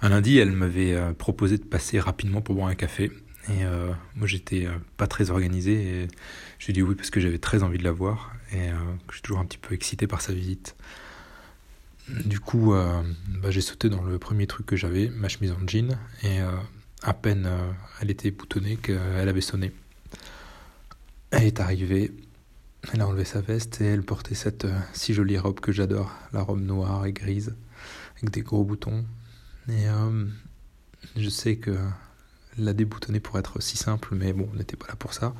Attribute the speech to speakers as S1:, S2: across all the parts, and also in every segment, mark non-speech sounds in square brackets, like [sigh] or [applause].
S1: Un lundi, elle m'avait euh, proposé de passer rapidement pour boire un café. Et euh, moi, j'étais euh, pas très organisé. Et j'ai dit oui parce que j'avais très envie de la voir. Et je suis toujours un petit peu excité par sa visite. Du coup, bah, j'ai sauté dans le premier truc que j'avais, ma chemise en jean. Et à peine elle était boutonnée qu'elle avait sonné. Elle est arrivée. Elle a enlevé sa veste et elle portait cette si jolie robe que j'adore, la robe noire et grise, avec des gros boutons, et euh, je sais que la déboutonner pour être si simple, mais bon, on n'était pas là pour ça.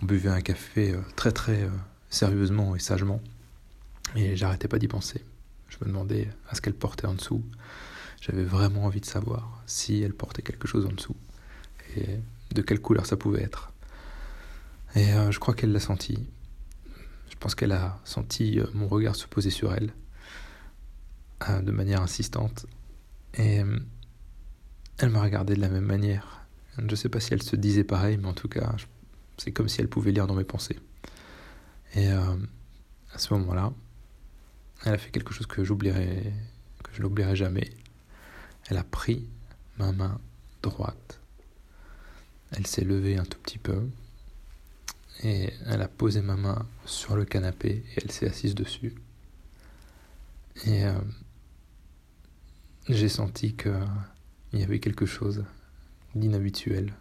S1: On buvait un café euh, très très euh, sérieusement et sagement. Et j'arrêtais pas d'y penser. Je me demandais à ce qu'elle portait en dessous. J'avais vraiment envie de savoir si elle portait quelque chose en dessous. Et de quelle couleur ça pouvait être. Et je crois qu'elle l'a senti. Je pense qu'elle a senti mon regard se poser sur elle de manière insistante. Et euh, elle me regardait de la même manière. Je ne sais pas si elle se disait pareil, mais en tout cas, c'est comme si elle pouvait lire dans mes pensées. Et euh, à ce moment-là, elle a fait quelque chose que j'oublierai, que je n'oublierai jamais. Elle a pris ma main droite. Elle s'est levée un tout petit peu et elle a posé ma main sur le canapé et elle s'est assise dessus. Et euh, j'ai senti qu'il y avait quelque chose d'inhabituel.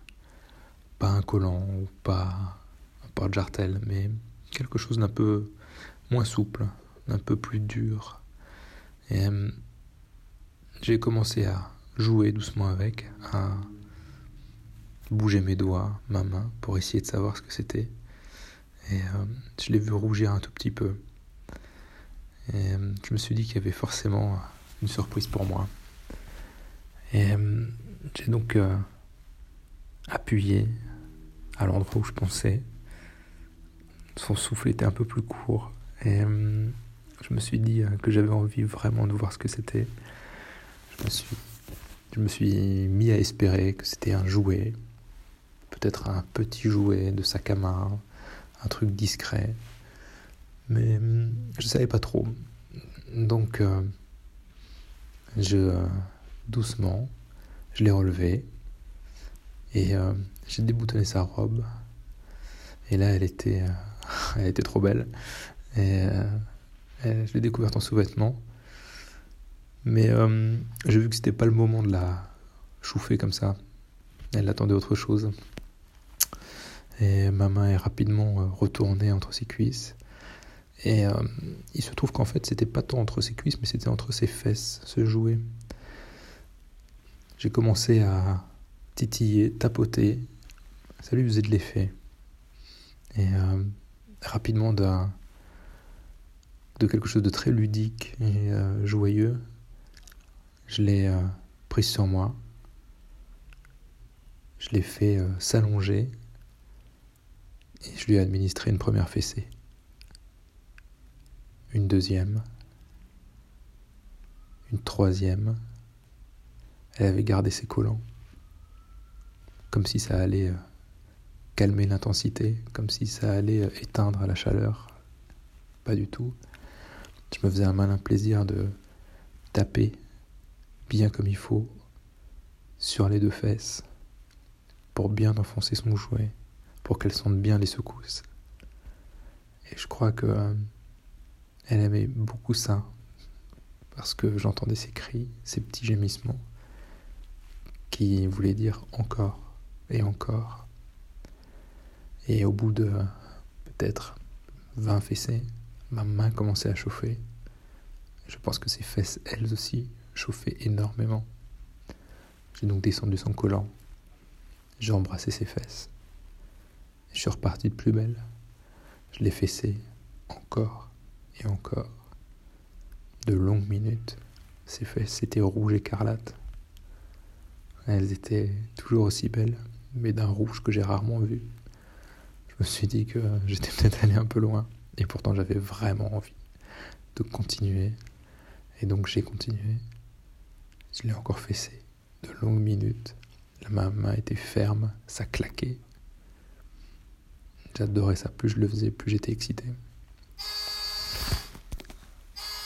S1: Pas un collant ou pas un porte-jartel, mais quelque chose d'un peu moins souple, d'un peu plus dur. Et euh, j'ai commencé à jouer doucement avec, à bouger mes doigts, ma main, pour essayer de savoir ce que c'était. Et euh, je l'ai vu rougir un tout petit peu. Et euh, je me suis dit qu'il y avait forcément une surprise pour moi. Et euh, j'ai donc euh, appuyé à l'endroit où je pensais. Son souffle était un peu plus court. Et euh, je me suis dit que j'avais envie vraiment de voir ce que c'était. Je me suis, je me suis mis à espérer que c'était un jouet. Peut-être un petit jouet de sac à main, un truc discret. Mais je ne savais pas trop. Donc, je doucement, je l'ai relevé et euh, j'ai déboutonné sa robe. Et là, elle était, euh, [laughs] trop belle. Et euh, je l'ai découverte en sous-vêtements. Mais j'ai vu que c'était pas le moment de la chauffer comme ça. Elle attendait autre chose. Et ma main est rapidement retournée entre ses cuisses. Et il se trouve qu'en fait, c'était pas tant entre ses cuisses, mais c'était entre ses fesses, ce jouet j'ai commencé à titiller, tapoter. Ça lui faisait de l'effet. Et euh, rapidement, de quelque chose de très ludique et euh, joyeux, je l'ai euh, prise sur moi. Je l'ai fait s'allonger et je lui ai administré une première fessée. Une deuxième. Une troisième. Elle avait gardé ses collants, comme si ça allait euh, calmer l'intensité, comme si ça allait euh, éteindre la chaleur. Pas du tout. Je me faisais un malin plaisir de taper bien comme il faut sur les deux fesses pour bien enfoncer son jouet, pour qu'elle sente bien les secousses. Et je crois que euh, elle aimait beaucoup ça, parce que j'entendais ses cris, ses petits gémissements qui voulait dire encore et encore. Et au bout de peut-être 20 fessées, ma main commençait à chauffer. Je pense que ses fesses, elles aussi, chauffaient énormément. J'ai donc descendu son collant. J'ai embrassé ses fesses. Je suis reparti de plus belle. Je l'ai fessé encore et encore. De longues minutes. Ses fesses étaient rouges écarlates. Elles étaient toujours aussi belles, mais d'un rouge que j'ai rarement vu. Je me suis dit que j'étais peut-être allé un peu loin, et pourtant j'avais vraiment envie de continuer. Et donc j'ai continué. Je l'ai encore fessé de longues minutes. Ma main était ferme, ça claquait. J'adorais ça. Plus je le faisais, plus j'étais excité.